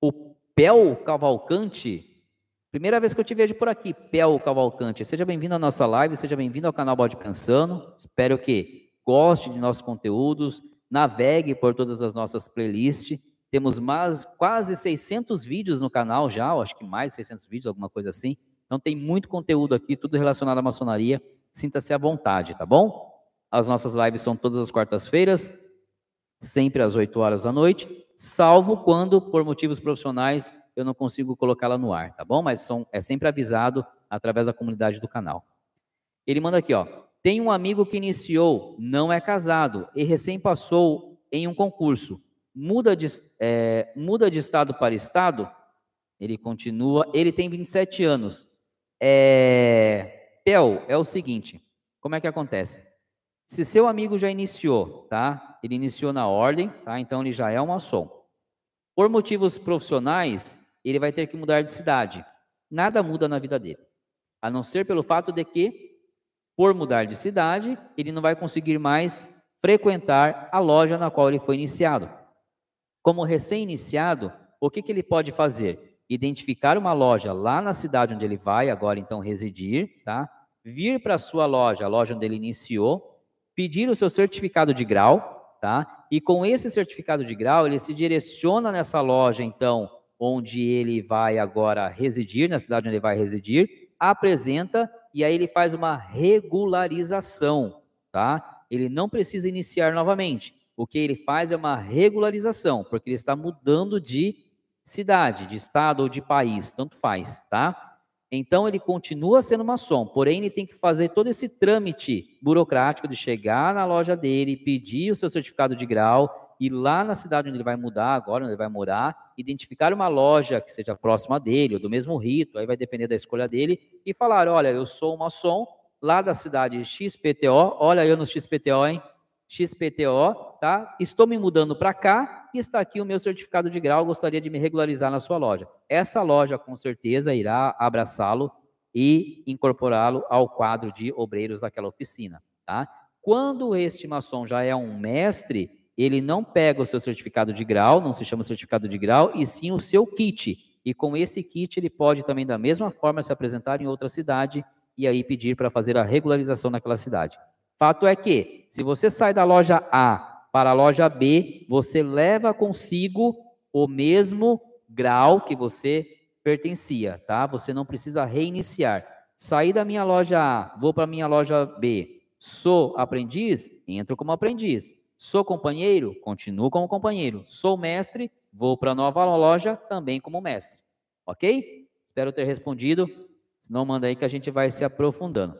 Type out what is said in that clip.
O Pel Cavalcante. Primeira vez que eu te vejo por aqui, Pel Cavalcante. Seja bem-vindo à nossa live, seja bem-vindo ao canal Bode Pensando. Espero que goste de nossos conteúdos, navegue por todas as nossas playlists. Temos mais, quase 600 vídeos no canal já, acho que mais 600 vídeos, alguma coisa assim. Então tem muito conteúdo aqui, tudo relacionado à maçonaria. Sinta-se à vontade, tá bom? As nossas lives são todas as quartas-feiras, sempre às 8 horas da noite, salvo quando, por motivos profissionais, eu não consigo colocá-la no ar, tá bom? Mas são, é sempre avisado através da comunidade do canal. Ele manda aqui, ó. Tem um amigo que iniciou, não é casado e recém passou em um concurso. Muda de, é, muda de estado para estado? Ele continua. Ele tem 27 anos. É, Pel, é o seguinte: como é que acontece? Se seu amigo já iniciou, tá? Ele iniciou na ordem, tá? Então ele já é um maçom. Por motivos profissionais, ele vai ter que mudar de cidade. Nada muda na vida dele. A não ser pelo fato de que, por mudar de cidade, ele não vai conseguir mais frequentar a loja na qual ele foi iniciado. Como recém-iniciado, o que, que ele pode fazer? Identificar uma loja lá na cidade onde ele vai agora então residir, tá? Vir para a sua loja, a loja onde ele iniciou, pedir o seu certificado de grau, tá? E com esse certificado de grau, ele se direciona nessa loja, então, onde ele vai agora residir, na cidade onde ele vai residir, apresenta e aí ele faz uma regularização, tá? Ele não precisa iniciar novamente. O que ele faz é uma regularização, porque ele está mudando de cidade, de estado ou de país, tanto faz, tá? Então ele continua sendo maçom, porém ele tem que fazer todo esse trâmite burocrático de chegar na loja dele, pedir o seu certificado de grau, ir lá na cidade onde ele vai mudar, agora onde ele vai morar, identificar uma loja que seja próxima dele, ou do mesmo rito, aí vai depender da escolha dele, e falar: olha, eu sou um maçom lá da cidade XPTO, olha eu no XPTO, hein? XPTO, tá? Estou me mudando para cá e está aqui o meu certificado de grau, gostaria de me regularizar na sua loja. Essa loja com certeza irá abraçá-lo e incorporá-lo ao quadro de obreiros daquela oficina, tá? Quando este maçom já é um mestre, ele não pega o seu certificado de grau, não se chama certificado de grau, e sim o seu kit. E com esse kit ele pode também da mesma forma se apresentar em outra cidade e aí pedir para fazer a regularização naquela cidade. Fato é que, se você sai da loja A para a loja B, você leva consigo o mesmo grau que você pertencia, tá? Você não precisa reiniciar. Saí da minha loja A, vou para a minha loja B. Sou aprendiz? Entro como aprendiz. Sou companheiro? Continuo como companheiro. Sou mestre? Vou para a nova loja também como mestre. Ok? Espero ter respondido. Se não, manda aí que a gente vai se aprofundando.